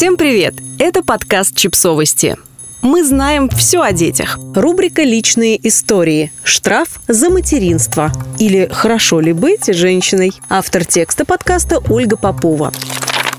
Всем привет! Это подкаст «Чипсовости». Мы знаем все о детях. Рубрика «Личные истории». Штраф за материнство. Или «Хорошо ли быть женщиной?» Автор текста подкаста Ольга Попова.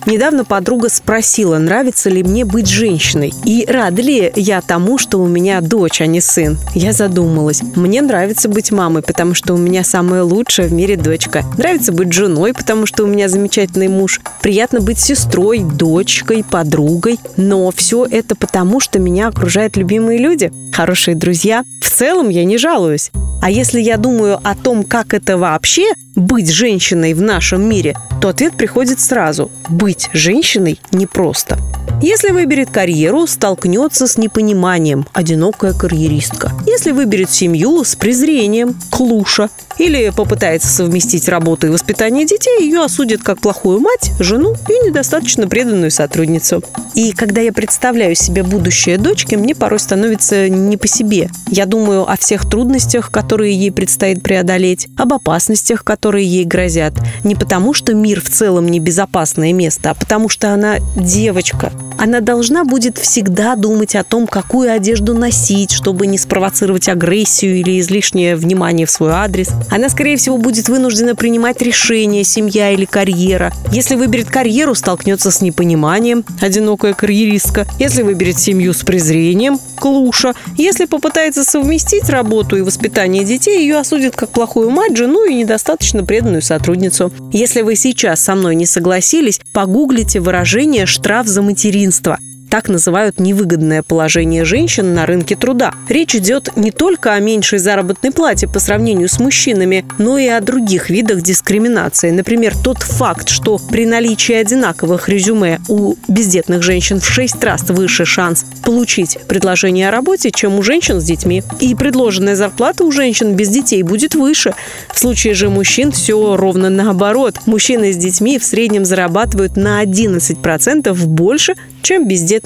Недавно подруга спросила, нравится ли мне быть женщиной. И рада ли я тому, что у меня дочь, а не сын. Я задумалась. Мне нравится быть мамой, потому что у меня самая лучшая в мире дочка. Нравится быть женой, потому что у меня замечательный муж. Приятно быть сестрой, дочкой, подругой. Но все это потому, что меня окружают любимые люди, хорошие друзья. В целом я не жалуюсь. А если я думаю о том, как это вообще быть женщиной в нашем мире, то ответ приходит сразу. Быть женщиной непросто. Если выберет карьеру, столкнется с непониманием – одинокая карьеристка. Если выберет семью – с презрением – клуша. Или попытается совместить работу и воспитание детей, ее осудят как плохую мать, жену и недостаточно преданную сотрудницу. И когда я представляю себе будущее дочки, мне порой становится не по себе. Я думаю о всех трудностях, которые ей предстоит преодолеть, об опасностях, которые ей грозят. Не потому, что мир в целом небезопасное место, а потому что она девочка, она должна будет всегда думать о том, какую одежду носить, чтобы не спровоцировать агрессию или излишнее внимание в свой адрес. Она, скорее всего, будет вынуждена принимать решения, семья или карьера. Если выберет карьеру, столкнется с непониманием, одинокая карьеристка. Если выберет семью с презрением, клуша. Если попытается совместить работу и воспитание детей, ее осудят как плохую мать, жену и недостаточно преданную сотрудницу. Если вы сейчас со мной не согласились, погуглите выражение «штраф за материнство». Так называют невыгодное положение женщин на рынке труда. Речь идет не только о меньшей заработной плате по сравнению с мужчинами, но и о других видах дискриминации. Например, тот факт, что при наличии одинаковых резюме у бездетных женщин в 6 раз выше шанс получить предложение о работе, чем у женщин с детьми. И предложенная зарплата у женщин без детей будет выше. В случае же мужчин все ровно наоборот. Мужчины с детьми в среднем зарабатывают на 11% больше, чем бездетные.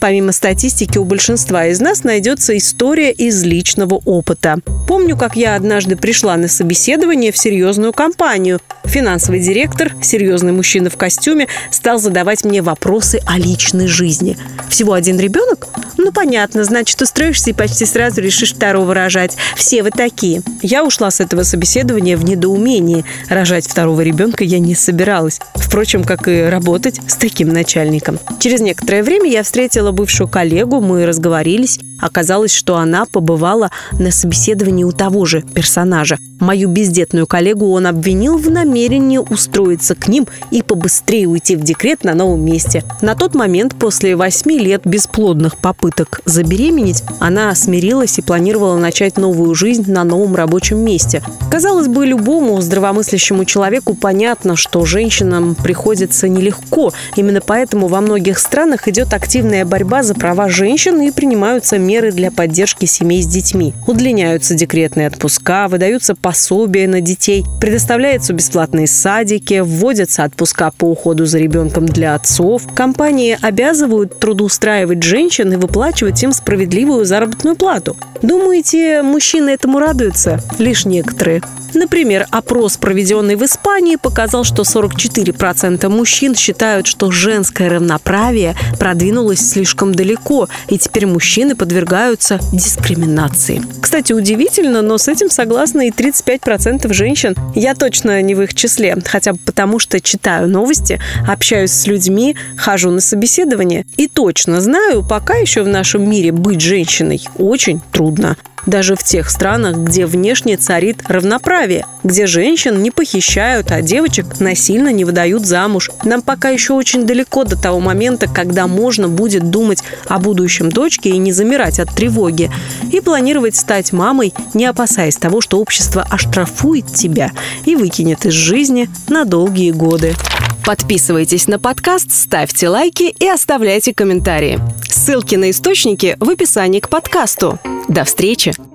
Помимо статистики, у большинства из нас найдется история из личного опыта. Помню, как я однажды пришла на собеседование в серьезную компанию. Финансовый директор, серьезный мужчина в костюме, стал задавать мне вопросы о личной жизни. Всего один ребенок? Ну, понятно, значит, устроишься и почти сразу решишь второго рожать. Все вы такие. Я ушла с этого собеседования в недоумении. Рожать второго ребенка я не собиралась. Впрочем, как и работать с таким начальником. Через некоторое время я встретила бывшую коллегу, мы разговорились. Оказалось, что она побывала на собеседовании у того же персонажа. Мою бездетную коллегу он обвинил в намерении устроиться к ним и побыстрее уйти в декрет на новом месте. На тот момент, после восьми лет бесплодных попыток забеременеть, она смирилась и планировала начать новую жизнь на новом рабочем месте. Казалось бы, любому здравомыслящему человеку понятно, что женщинам приходится нелегко. Именно поэтому во многих странах идет активная борьба за права женщин и принимаются меры для поддержки семей с детьми. Удлиняются декретные отпуска, выдаются пособия на детей, предоставляются бесплатные садики, вводятся отпуска по уходу за ребенком для отцов. Компании обязывают трудоустраивать женщин и выплачивать им справедливую заработную плату. Думаете, мужчины этому радуются? Лишь некоторые. Например, опрос, проведенный в Испании, показал, что 44% мужчин считают, что женское равноправие продвинулось слишком далеко, и теперь мужчины подвергаются дискриминации. Кстати, удивительно, но с этим согласны и 35% женщин. Я точно не в их числе, хотя бы потому, что читаю новости, общаюсь с людьми, хожу на собеседование и точно знаю, пока еще в нашем мире быть женщиной очень трудно даже в тех странах, где внешне царит равноправие, где женщин не похищают, а девочек насильно не выдают замуж. Нам пока еще очень далеко до того момента, когда можно будет думать о будущем дочке и не замирать от тревоги, и планировать стать мамой, не опасаясь того, что общество оштрафует тебя и выкинет из жизни на долгие годы. Подписывайтесь на подкаст, ставьте лайки и оставляйте комментарии. Ссылки на источники в описании к подкасту. До встречи!